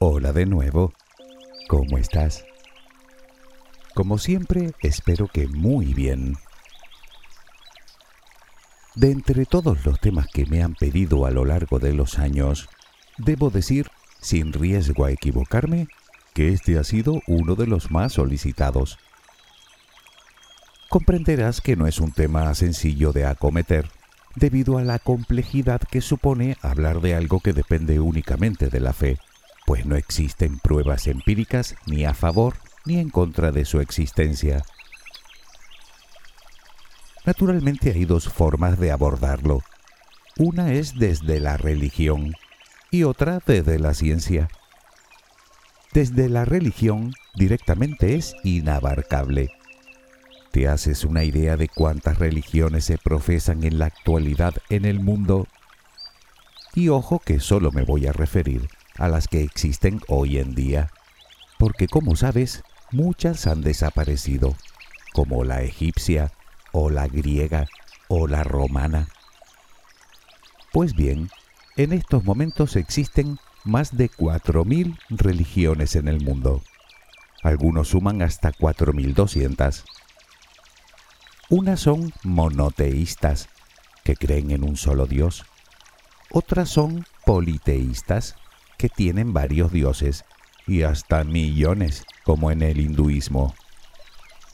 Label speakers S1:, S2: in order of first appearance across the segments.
S1: Hola de nuevo. ¿Cómo estás? Como siempre, espero que muy bien. De entre todos los temas que me han pedido a lo largo de los años, debo decir, sin riesgo a equivocarme, que este ha sido uno de los más solicitados. Comprenderás que no es un tema sencillo de acometer, debido a la complejidad que supone hablar de algo que depende únicamente de la fe pues no existen pruebas empíricas ni a favor ni en contra de su existencia. Naturalmente hay dos formas de abordarlo. Una es desde la religión y otra desde la ciencia. Desde la religión directamente es inabarcable. ¿Te haces una idea de cuántas religiones se profesan en la actualidad en el mundo? Y ojo que solo me voy a referir a las que existen hoy en día, porque como sabes, muchas han desaparecido, como la egipcia o la griega o la romana. Pues bien, en estos momentos existen más de 4.000 religiones en el mundo. Algunos suman hasta 4.200. Unas son monoteístas, que creen en un solo Dios. Otras son politeístas, que tienen varios dioses y hasta millones, como en el hinduismo.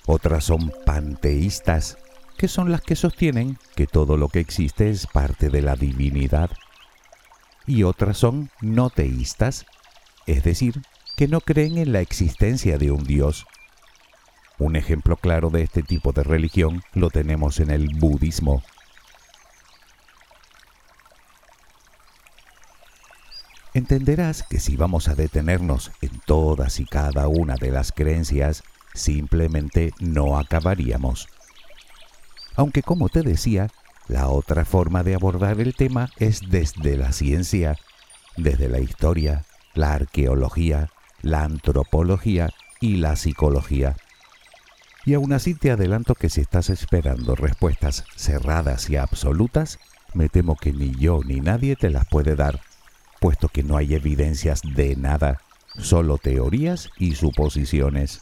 S1: Otras son panteístas, que son las que sostienen que todo lo que existe es parte de la divinidad. Y otras son no teístas, es decir, que no creen en la existencia de un dios. Un ejemplo claro de este tipo de religión lo tenemos en el budismo. Entenderás que si vamos a detenernos en todas y cada una de las creencias, simplemente no acabaríamos. Aunque como te decía, la otra forma de abordar el tema es desde la ciencia, desde la historia, la arqueología, la antropología y la psicología. Y aún así te adelanto que si estás esperando respuestas cerradas y absolutas, me temo que ni yo ni nadie te las puede dar puesto que no hay evidencias de nada, solo teorías y suposiciones.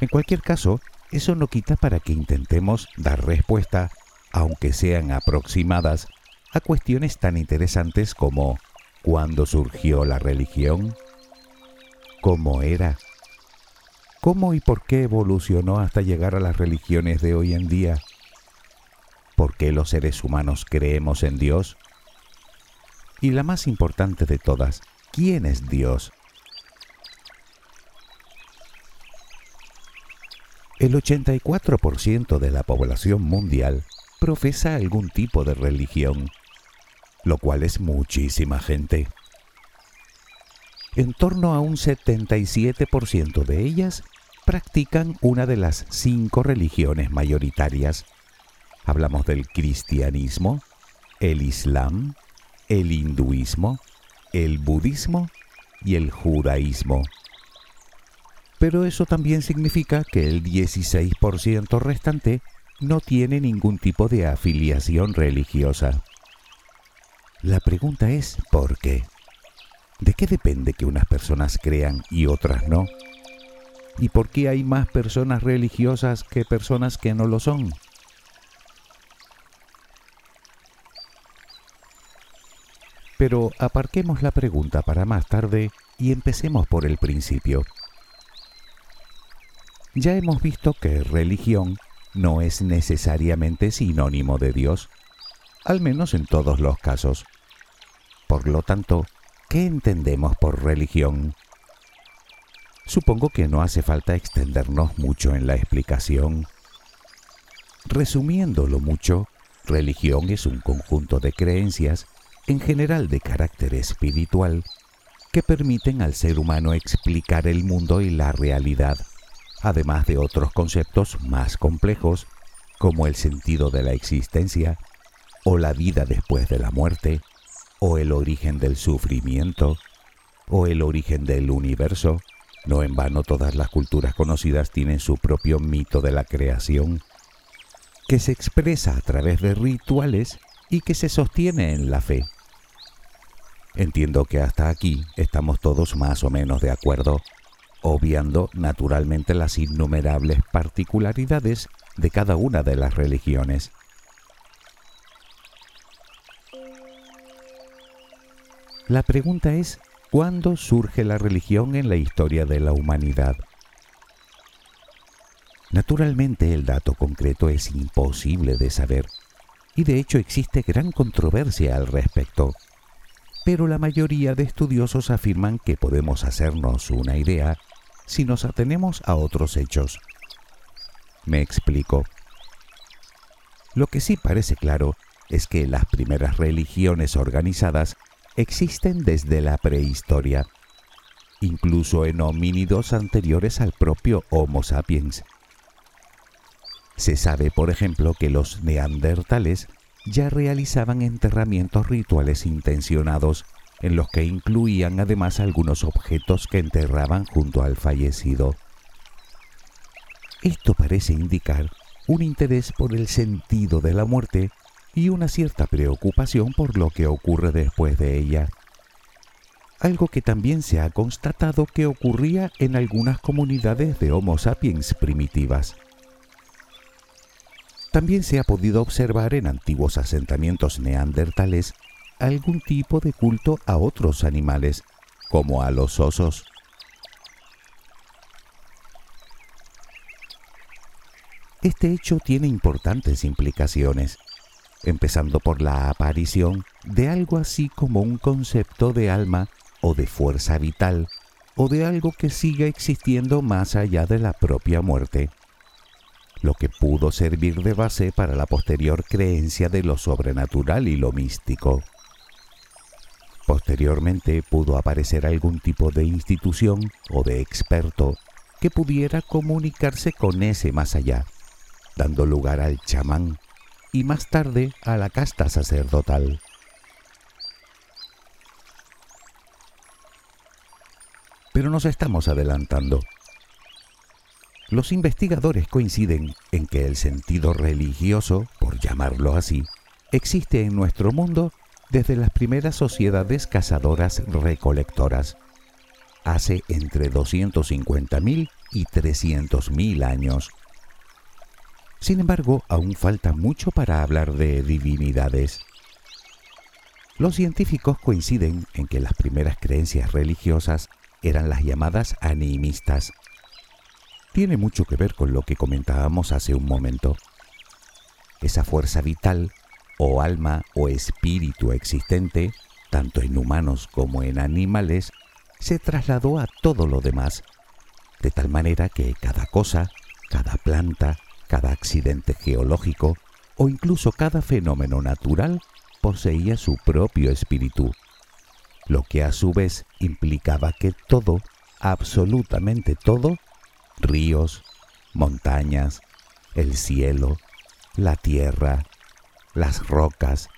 S1: En cualquier caso, eso no quita para que intentemos dar respuesta, aunque sean aproximadas, a cuestiones tan interesantes como ¿cuándo surgió la religión? ¿Cómo era? ¿Cómo y por qué evolucionó hasta llegar a las religiones de hoy en día? ¿Por qué los seres humanos creemos en Dios? Y la más importante de todas, ¿quién es Dios? El 84% de la población mundial profesa algún tipo de religión, lo cual es muchísima gente. En torno a un 77% de ellas practican una de las cinco religiones mayoritarias. Hablamos del cristianismo, el islam, el hinduismo, el budismo y el judaísmo. Pero eso también significa que el 16% restante no tiene ningún tipo de afiliación religiosa. La pregunta es ¿por qué? ¿De qué depende que unas personas crean y otras no? ¿Y por qué hay más personas religiosas que personas que no lo son? Pero aparquemos la pregunta para más tarde y empecemos por el principio. Ya hemos visto que religión no es necesariamente sinónimo de Dios, al menos en todos los casos. Por lo tanto, ¿qué entendemos por religión? Supongo que no hace falta extendernos mucho en la explicación. Resumiéndolo mucho, religión es un conjunto de creencias, en general de carácter espiritual, que permiten al ser humano explicar el mundo y la realidad, además de otros conceptos más complejos como el sentido de la existencia, o la vida después de la muerte, o el origen del sufrimiento, o el origen del universo. No en vano todas las culturas conocidas tienen su propio mito de la creación, que se expresa a través de rituales y que se sostiene en la fe. Entiendo que hasta aquí estamos todos más o menos de acuerdo, obviando naturalmente las innumerables particularidades de cada una de las religiones. La pregunta es, ¿cuándo surge la religión en la historia de la humanidad? Naturalmente el dato concreto es imposible de saber y de hecho existe gran controversia al respecto. Pero la mayoría de estudiosos afirman que podemos hacernos una idea si nos atenemos a otros hechos. Me explico. Lo que sí parece claro es que las primeras religiones organizadas existen desde la prehistoria, incluso en homínidos anteriores al propio Homo sapiens. Se sabe, por ejemplo, que los neandertales ya realizaban enterramientos rituales intencionados en los que incluían además algunos objetos que enterraban junto al fallecido. Esto parece indicar un interés por el sentido de la muerte y una cierta preocupación por lo que ocurre después de ella. Algo que también se ha constatado que ocurría en algunas comunidades de Homo sapiens primitivas. También se ha podido observar en antiguos asentamientos neandertales algún tipo de culto a otros animales, como a los osos. Este hecho tiene importantes implicaciones empezando por la aparición de algo así como un concepto de alma o de fuerza vital, o de algo que siga existiendo más allá de la propia muerte, lo que pudo servir de base para la posterior creencia de lo sobrenatural y lo místico. Posteriormente pudo aparecer algún tipo de institución o de experto que pudiera comunicarse con ese más allá, dando lugar al chamán, y más tarde a la casta sacerdotal. Pero nos estamos adelantando. Los investigadores coinciden en que el sentido religioso, por llamarlo así, existe en nuestro mundo desde las primeras sociedades cazadoras recolectoras, hace entre 250.000 y 300.000 años. Sin embargo, aún falta mucho para hablar de divinidades. Los científicos coinciden en que las primeras creencias religiosas eran las llamadas animistas. Tiene mucho que ver con lo que comentábamos hace un momento. Esa fuerza vital, o alma o espíritu existente, tanto en humanos como en animales, se trasladó a todo lo demás, de tal manera que cada cosa, cada planta, cada accidente geológico o incluso cada fenómeno natural poseía su propio espíritu, lo que a su vez implicaba que todo, absolutamente todo, ríos, montañas, el cielo, la tierra, las rocas,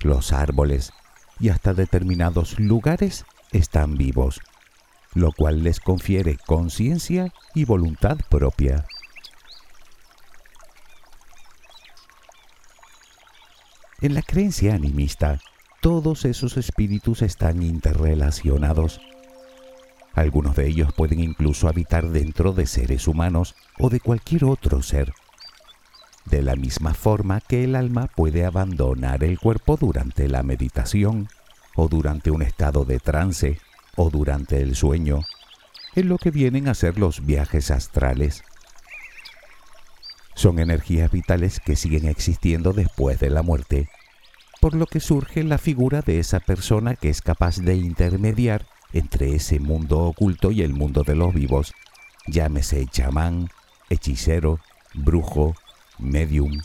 S1: los árboles y hasta determinados lugares están vivos, lo cual les confiere conciencia y voluntad propia. En la creencia animista, todos esos espíritus están interrelacionados. Algunos de ellos pueden incluso habitar dentro de seres humanos o de cualquier otro ser. De la misma forma que el alma puede abandonar el cuerpo durante la meditación, o durante un estado de trance, o durante el sueño, en lo que vienen a ser los viajes astrales. Son energías vitales que siguen existiendo después de la muerte, por lo que surge la figura de esa persona que es capaz de intermediar entre ese mundo oculto y el mundo de los vivos, llámese chamán, hechicero, brujo, medium.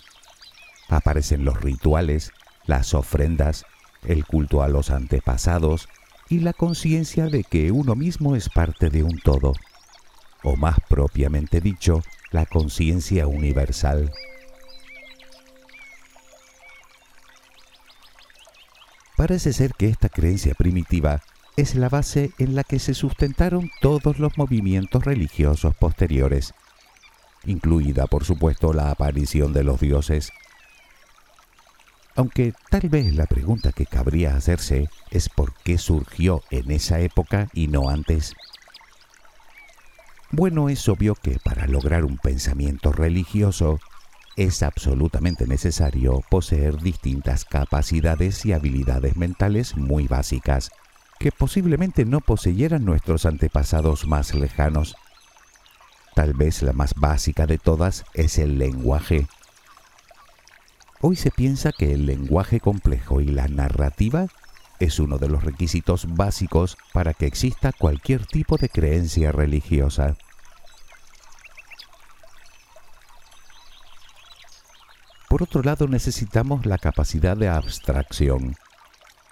S1: Aparecen los rituales, las ofrendas, el culto a los antepasados y la conciencia de que uno mismo es parte de un todo, o más propiamente dicho, la conciencia universal. Parece ser que esta creencia primitiva es la base en la que se sustentaron todos los movimientos religiosos posteriores, incluida por supuesto la aparición de los dioses. Aunque tal vez la pregunta que cabría hacerse es por qué surgió en esa época y no antes. Bueno, es obvio que para lograr un pensamiento religioso es absolutamente necesario poseer distintas capacidades y habilidades mentales muy básicas que posiblemente no poseyeran nuestros antepasados más lejanos. Tal vez la más básica de todas es el lenguaje. Hoy se piensa que el lenguaje complejo y la narrativa es uno de los requisitos básicos para que exista cualquier tipo de creencia religiosa. Por otro lado, necesitamos la capacidad de abstracción,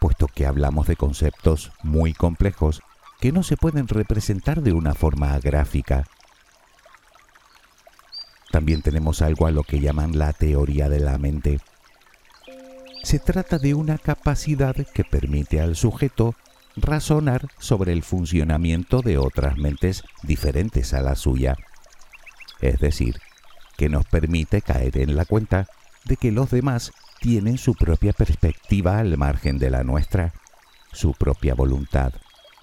S1: puesto que hablamos de conceptos muy complejos que no se pueden representar de una forma gráfica. También tenemos algo a lo que llaman la teoría de la mente. Se trata de una capacidad que permite al sujeto razonar sobre el funcionamiento de otras mentes diferentes a la suya. Es decir, que nos permite caer en la cuenta de que los demás tienen su propia perspectiva al margen de la nuestra, su propia voluntad,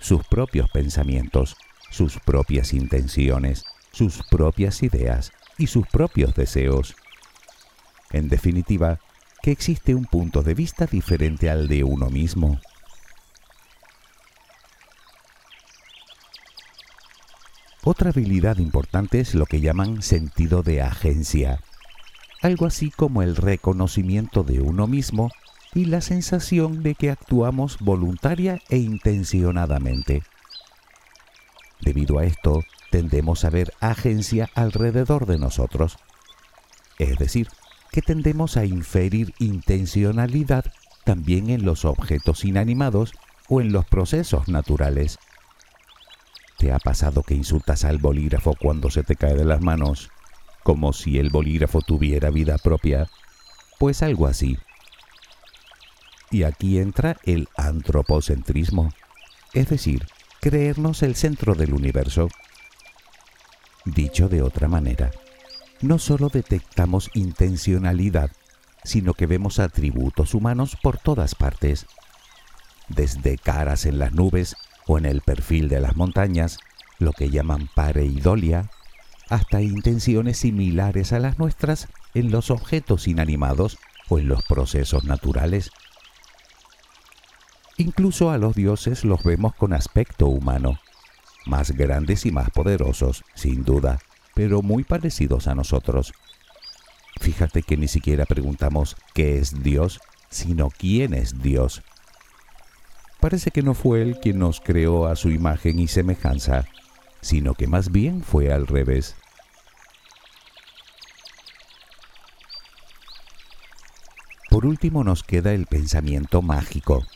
S1: sus propios pensamientos, sus propias intenciones, sus propias ideas y sus propios deseos. En definitiva, que existe un punto de vista diferente al de uno mismo. Otra habilidad importante es lo que llaman sentido de agencia, algo así como el reconocimiento de uno mismo y la sensación de que actuamos voluntaria e intencionadamente. Debido a esto, tendemos a ver agencia alrededor de nosotros, es decir, que tendemos a inferir intencionalidad también en los objetos inanimados o en los procesos naturales. ¿Te ha pasado que insultas al bolígrafo cuando se te cae de las manos? Como si el bolígrafo tuviera vida propia, pues algo así. Y aquí entra el antropocentrismo, es decir, creernos el centro del universo. Dicho de otra manera, no solo detectamos intencionalidad, sino que vemos atributos humanos por todas partes, desde caras en las nubes o en el perfil de las montañas, lo que llaman pareidolia, hasta intenciones similares a las nuestras en los objetos inanimados o en los procesos naturales. Incluso a los dioses los vemos con aspecto humano, más grandes y más poderosos, sin duda, pero muy parecidos a nosotros. Fíjate que ni siquiera preguntamos qué es Dios, sino quién es Dios. Parece que no fue Él quien nos creó a su imagen y semejanza, sino que más bien fue al revés. Por último nos queda el pensamiento mágico,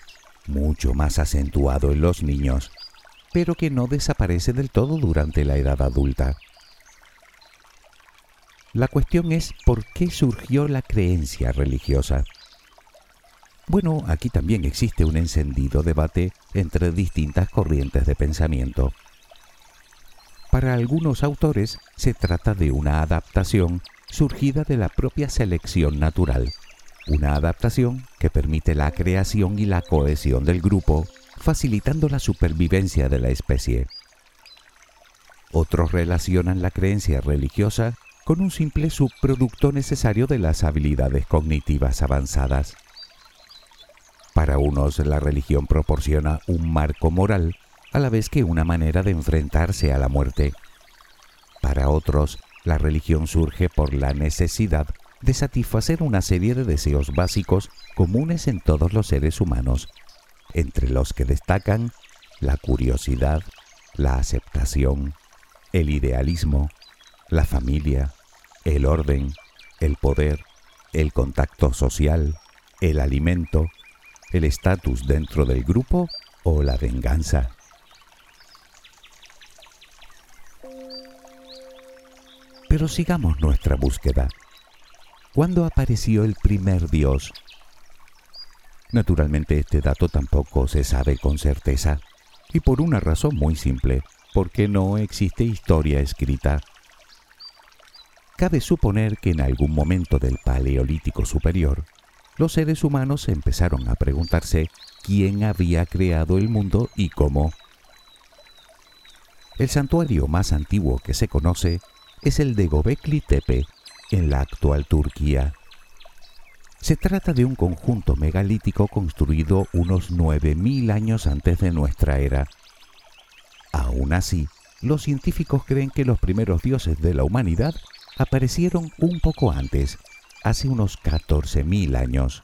S1: mucho más acentuado en los niños, pero que no desaparece del todo durante la edad adulta. La cuestión es por qué surgió la creencia religiosa. Bueno, aquí también existe un encendido debate entre distintas corrientes de pensamiento. Para algunos autores se trata de una adaptación surgida de la propia selección natural, una adaptación que permite la creación y la cohesión del grupo, facilitando la supervivencia de la especie. Otros relacionan la creencia religiosa con un simple subproducto necesario de las habilidades cognitivas avanzadas. Para unos la religión proporciona un marco moral a la vez que una manera de enfrentarse a la muerte. Para otros, la religión surge por la necesidad de satisfacer una serie de deseos básicos comunes en todos los seres humanos, entre los que destacan la curiosidad, la aceptación, el idealismo, la familia, el orden, el poder, el contacto social, el alimento, el estatus dentro del grupo o la venganza. Pero sigamos nuestra búsqueda. ¿Cuándo apareció el primer Dios? Naturalmente este dato tampoco se sabe con certeza, y por una razón muy simple, porque no existe historia escrita. Cabe suponer que en algún momento del Paleolítico Superior, los seres humanos empezaron a preguntarse quién había creado el mundo y cómo. El santuario más antiguo que se conoce es el de Gobekli Tepe, en la actual Turquía. Se trata de un conjunto megalítico construido unos 9.000 años antes de nuestra era. Aún así, los científicos creen que los primeros dioses de la humanidad aparecieron un poco antes, hace unos 14.000 años.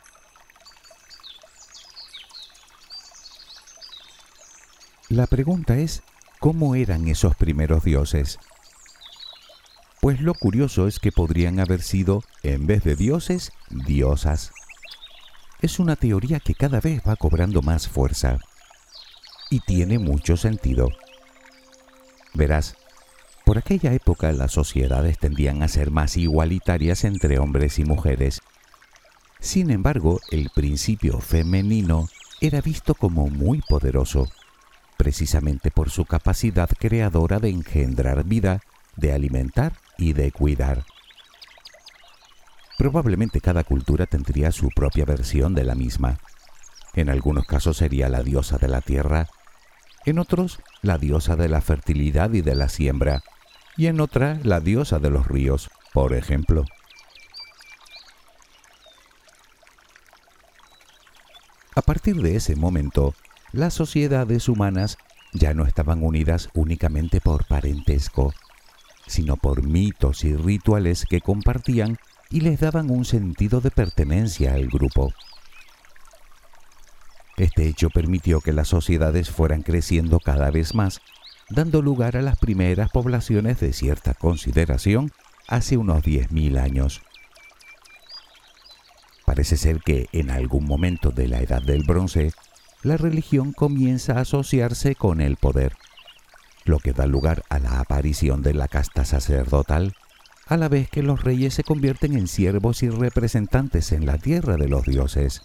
S1: La pregunta es, ¿cómo eran esos primeros dioses? Pues lo curioso es que podrían haber sido, en vez de dioses, diosas. Es una teoría que cada vez va cobrando más fuerza. Y tiene mucho sentido. Verás, por aquella época las sociedades tendían a ser más igualitarias entre hombres y mujeres. Sin embargo, el principio femenino era visto como muy poderoso, precisamente por su capacidad creadora de engendrar vida, de alimentar y de cuidar. Probablemente cada cultura tendría su propia versión de la misma. En algunos casos sería la diosa de la tierra, en otros la diosa de la fertilidad y de la siembra, y en otra la diosa de los ríos, por ejemplo. A partir de ese momento, las sociedades humanas ya no estaban unidas únicamente por parentesco, sino por mitos y rituales que compartían y les daban un sentido de pertenencia al grupo. Este hecho permitió que las sociedades fueran creciendo cada vez más dando lugar a las primeras poblaciones de cierta consideración hace unos 10.000 años. Parece ser que en algún momento de la Edad del Bronce, la religión comienza a asociarse con el poder, lo que da lugar a la aparición de la casta sacerdotal, a la vez que los reyes se convierten en siervos y representantes en la tierra de los dioses.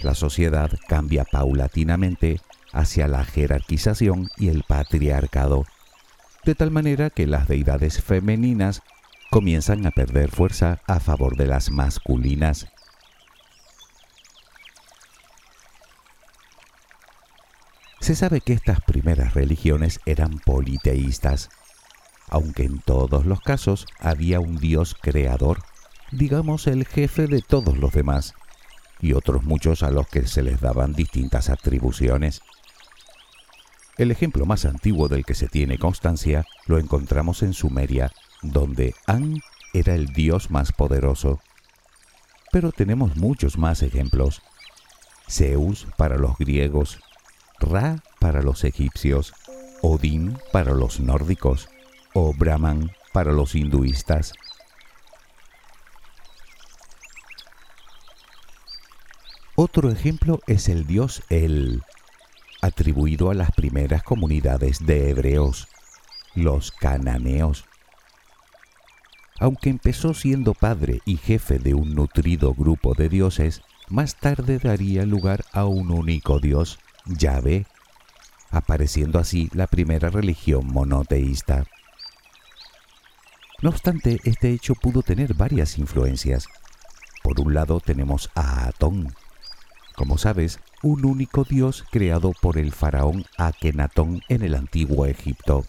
S1: La sociedad cambia paulatinamente hacia la jerarquización y el patriarcado, de tal manera que las deidades femeninas comienzan a perder fuerza a favor de las masculinas. Se sabe que estas primeras religiones eran politeístas, aunque en todos los casos había un dios creador, digamos el jefe de todos los demás, y otros muchos a los que se les daban distintas atribuciones. El ejemplo más antiguo del que se tiene constancia lo encontramos en Sumeria, donde An era el dios más poderoso. Pero tenemos muchos más ejemplos. Zeus para los griegos, Ra para los egipcios, Odín para los nórdicos o Brahman para los hinduistas. Otro ejemplo es el dios El, atribuido a las primeras comunidades de hebreos, los cananeos. Aunque empezó siendo padre y jefe de un nutrido grupo de dioses, más tarde daría lugar a un único dios, Yahvé, apareciendo así la primera religión monoteísta. No obstante, este hecho pudo tener varias influencias. Por un lado tenemos a Atón, como sabes, un único dios creado por el faraón Akenatón en el antiguo Egipto.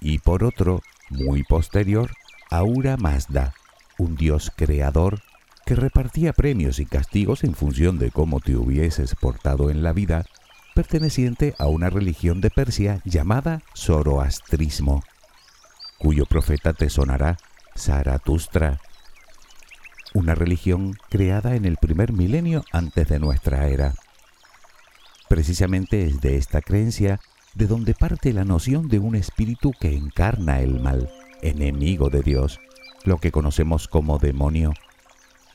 S1: Y por otro, muy posterior, Aura Mazda, un dios creador que repartía premios y castigos en función de cómo te hubieses portado en la vida, perteneciente a una religión de Persia llamada Zoroastrismo, cuyo profeta te sonará Zaratustra una religión creada en el primer milenio antes de nuestra era. Precisamente es de esta creencia de donde parte la noción de un espíritu que encarna el mal, enemigo de Dios, lo que conocemos como demonio,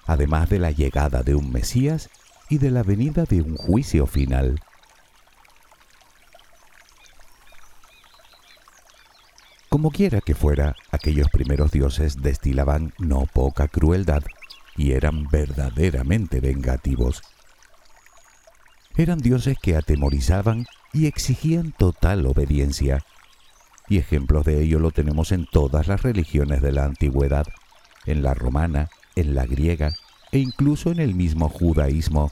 S1: además de la llegada de un Mesías y de la venida de un juicio final. Como quiera que fuera, aquellos primeros dioses destilaban no poca crueldad y eran verdaderamente vengativos. Eran dioses que atemorizaban y exigían total obediencia, y ejemplos de ello lo tenemos en todas las religiones de la antigüedad, en la romana, en la griega e incluso en el mismo judaísmo,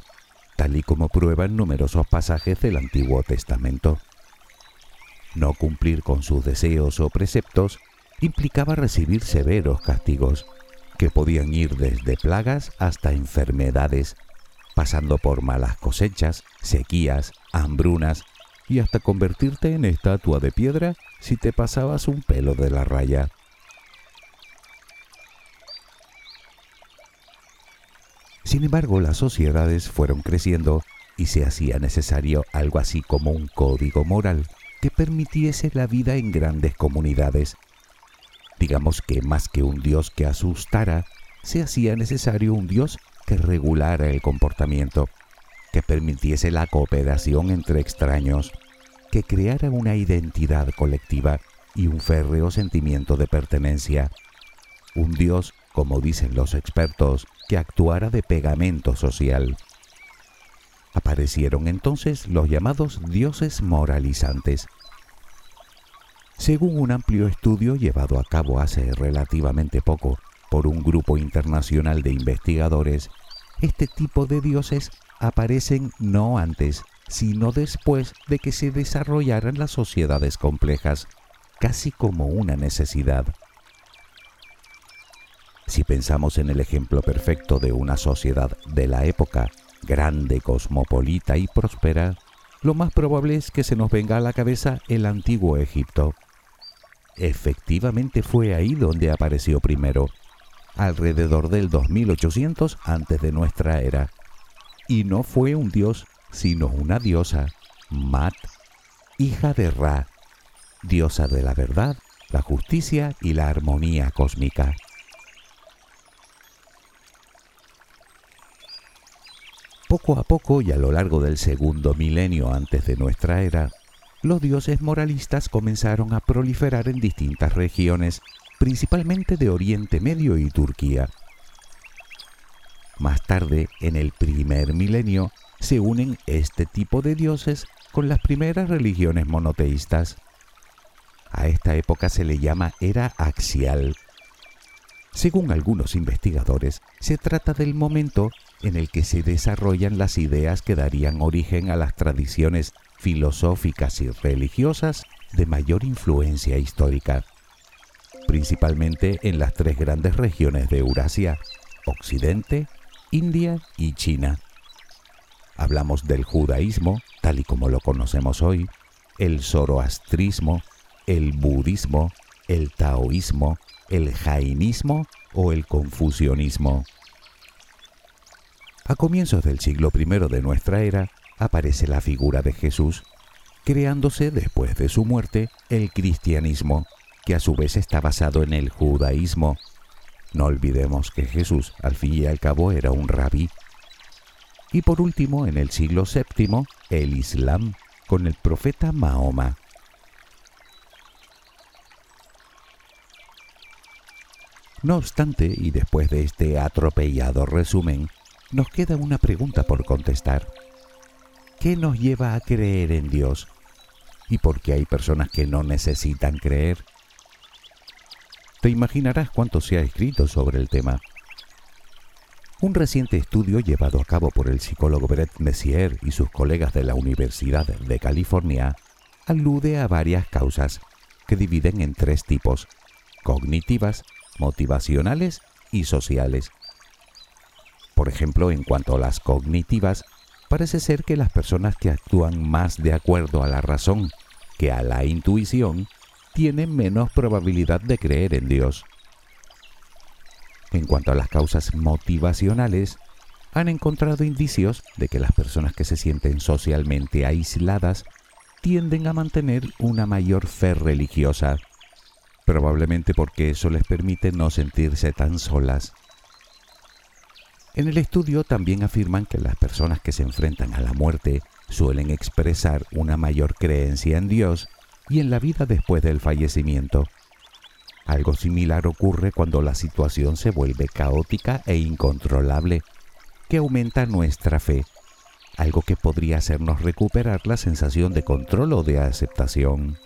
S1: tal y como prueban numerosos pasajes del Antiguo Testamento. No cumplir con sus deseos o preceptos implicaba recibir severos castigos, que podían ir desde plagas hasta enfermedades, pasando por malas cosechas, sequías, hambrunas y hasta convertirte en estatua de piedra si te pasabas un pelo de la raya. Sin embargo, las sociedades fueron creciendo y se hacía necesario algo así como un código moral que permitiese la vida en grandes comunidades. Digamos que más que un Dios que asustara, se hacía necesario un Dios que regulara el comportamiento que permitiese la cooperación entre extraños, que creara una identidad colectiva y un férreo sentimiento de pertenencia. Un Dios, como dicen los expertos, que actuara de pegamento social. Aparecieron entonces los llamados dioses moralizantes. Según un amplio estudio llevado a cabo hace relativamente poco por un grupo internacional de investigadores, este tipo de dioses aparecen no antes, sino después de que se desarrollaran las sociedades complejas, casi como una necesidad. Si pensamos en el ejemplo perfecto de una sociedad de la época, grande, cosmopolita y próspera, lo más probable es que se nos venga a la cabeza el antiguo Egipto. Efectivamente fue ahí donde apareció primero, alrededor del 2800 antes de nuestra era y no fue un dios, sino una diosa, Mat, hija de Ra, diosa de la verdad, la justicia y la armonía cósmica. Poco a poco y a lo largo del segundo milenio antes de nuestra era, los dioses moralistas comenzaron a proliferar en distintas regiones, principalmente de Oriente Medio y Turquía. Más tarde, en el primer milenio, se unen este tipo de dioses con las primeras religiones monoteístas. A esta época se le llama era axial. Según algunos investigadores, se trata del momento en el que se desarrollan las ideas que darían origen a las tradiciones filosóficas y religiosas de mayor influencia histórica, principalmente en las tres grandes regiones de Eurasia, Occidente, India y China. Hablamos del judaísmo, tal y como lo conocemos hoy, el zoroastrismo, el budismo, el taoísmo, el jainismo o el confucianismo. A comienzos del siglo I de nuestra era aparece la figura de Jesús, creándose después de su muerte el cristianismo, que a su vez está basado en el judaísmo no olvidemos que Jesús al fin y al cabo era un rabí. Y por último, en el siglo VII, el Islam con el profeta Mahoma. No obstante, y después de este atropellado resumen, nos queda una pregunta por contestar. ¿Qué nos lleva a creer en Dios? ¿Y por qué hay personas que no necesitan creer? Te imaginarás cuánto se ha escrito sobre el tema. Un reciente estudio llevado a cabo por el psicólogo Brett Messier y sus colegas de la Universidad de California alude a varias causas que dividen en tres tipos, cognitivas, motivacionales y sociales. Por ejemplo, en cuanto a las cognitivas, parece ser que las personas que actúan más de acuerdo a la razón que a la intuición tienen menos probabilidad de creer en Dios. En cuanto a las causas motivacionales, han encontrado indicios de que las personas que se sienten socialmente aisladas tienden a mantener una mayor fe religiosa, probablemente porque eso les permite no sentirse tan solas. En el estudio también afirman que las personas que se enfrentan a la muerte suelen expresar una mayor creencia en Dios y en la vida después del fallecimiento. Algo similar ocurre cuando la situación se vuelve caótica e incontrolable, que aumenta nuestra fe, algo que podría hacernos recuperar la sensación de control o de aceptación.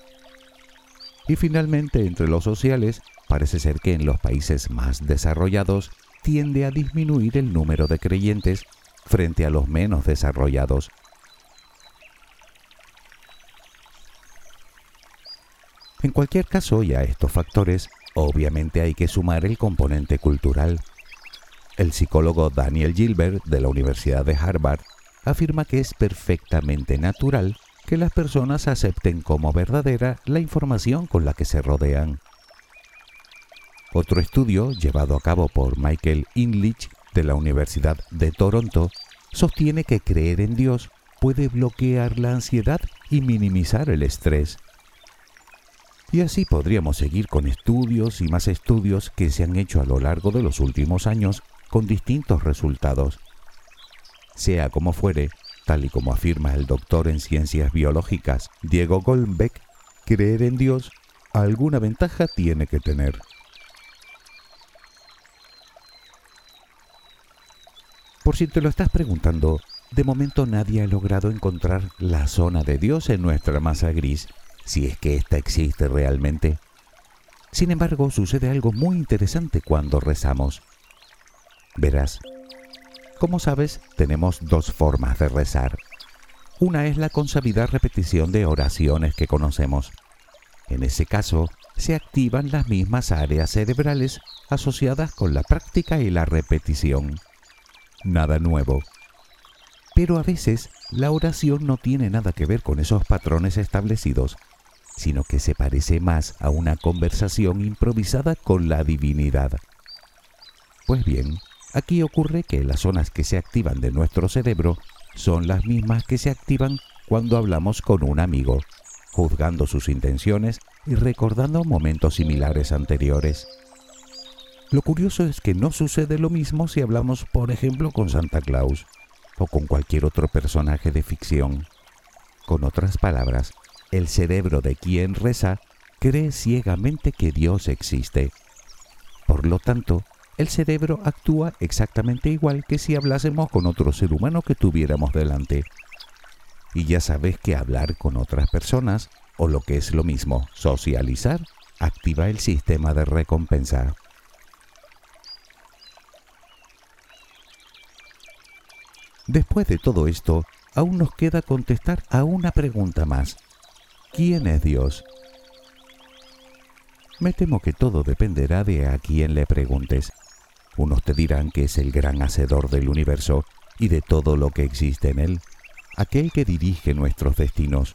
S1: Y finalmente, entre los sociales, parece ser que en los países más desarrollados tiende a disminuir el número de creyentes frente a los menos desarrollados. En cualquier caso, y a estos factores, obviamente hay que sumar el componente cultural. El psicólogo Daniel Gilbert de la Universidad de Harvard afirma que es perfectamente natural que las personas acepten como verdadera la información con la que se rodean. Otro estudio, llevado a cabo por Michael Inlich de la Universidad de Toronto, sostiene que creer en Dios puede bloquear la ansiedad y minimizar el estrés. Y así podríamos seguir con estudios y más estudios que se han hecho a lo largo de los últimos años con distintos resultados. Sea como fuere, tal y como afirma el doctor en ciencias biológicas Diego Goldbeck, creer en Dios alguna ventaja tiene que tener. Por si te lo estás preguntando, de momento nadie ha logrado encontrar la zona de Dios en nuestra masa gris, si es que ésta existe realmente. Sin embargo, sucede algo muy interesante cuando rezamos. Verás, como sabes, tenemos dos formas de rezar. Una es la consabida repetición de oraciones que conocemos. En ese caso, se activan las mismas áreas cerebrales asociadas con la práctica y la repetición nada nuevo. Pero a veces la oración no tiene nada que ver con esos patrones establecidos, sino que se parece más a una conversación improvisada con la divinidad. Pues bien, aquí ocurre que las zonas que se activan de nuestro cerebro son las mismas que se activan cuando hablamos con un amigo, juzgando sus intenciones y recordando momentos similares anteriores. Lo curioso es que no sucede lo mismo si hablamos, por ejemplo, con Santa Claus o con cualquier otro personaje de ficción. Con otras palabras, el cerebro de quien reza cree ciegamente que Dios existe. Por lo tanto, el cerebro actúa exactamente igual que si hablásemos con otro ser humano que tuviéramos delante. Y ya sabes que hablar con otras personas, o lo que es lo mismo, socializar, activa el sistema de recompensa. Después de todo esto, aún nos queda contestar a una pregunta más. ¿Quién es Dios? Me temo que todo dependerá de a quién le preguntes. Unos te dirán que es el gran hacedor del universo y de todo lo que existe en él, aquel que dirige nuestros destinos,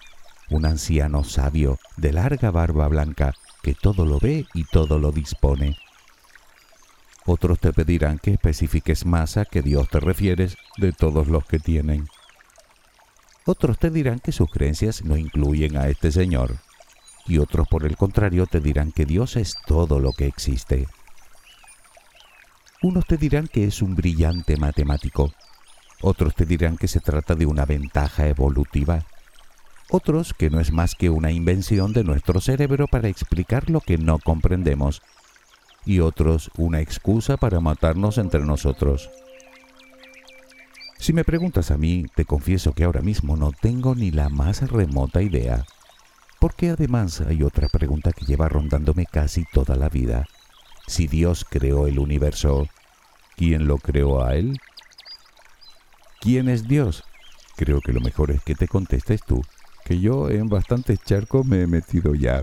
S1: un anciano sabio de larga barba blanca que todo lo ve y todo lo dispone. Otros te pedirán que especifiques más a qué Dios te refieres de todos los que tienen. Otros te dirán que sus creencias no incluyen a este Señor. Y otros, por el contrario, te dirán que Dios es todo lo que existe. Unos te dirán que es un brillante matemático. Otros te dirán que se trata de una ventaja evolutiva. Otros que no es más que una invención de nuestro cerebro para explicar lo que no comprendemos y otros una excusa para matarnos entre nosotros. Si me preguntas a mí, te confieso que ahora mismo no tengo ni la más remota idea, porque además hay otra pregunta que lleva rondándome casi toda la vida. Si Dios creó el universo, ¿quién lo creó a él? ¿Quién es Dios? Creo que lo mejor es que te contestes tú, que yo en bastantes charcos me he metido ya.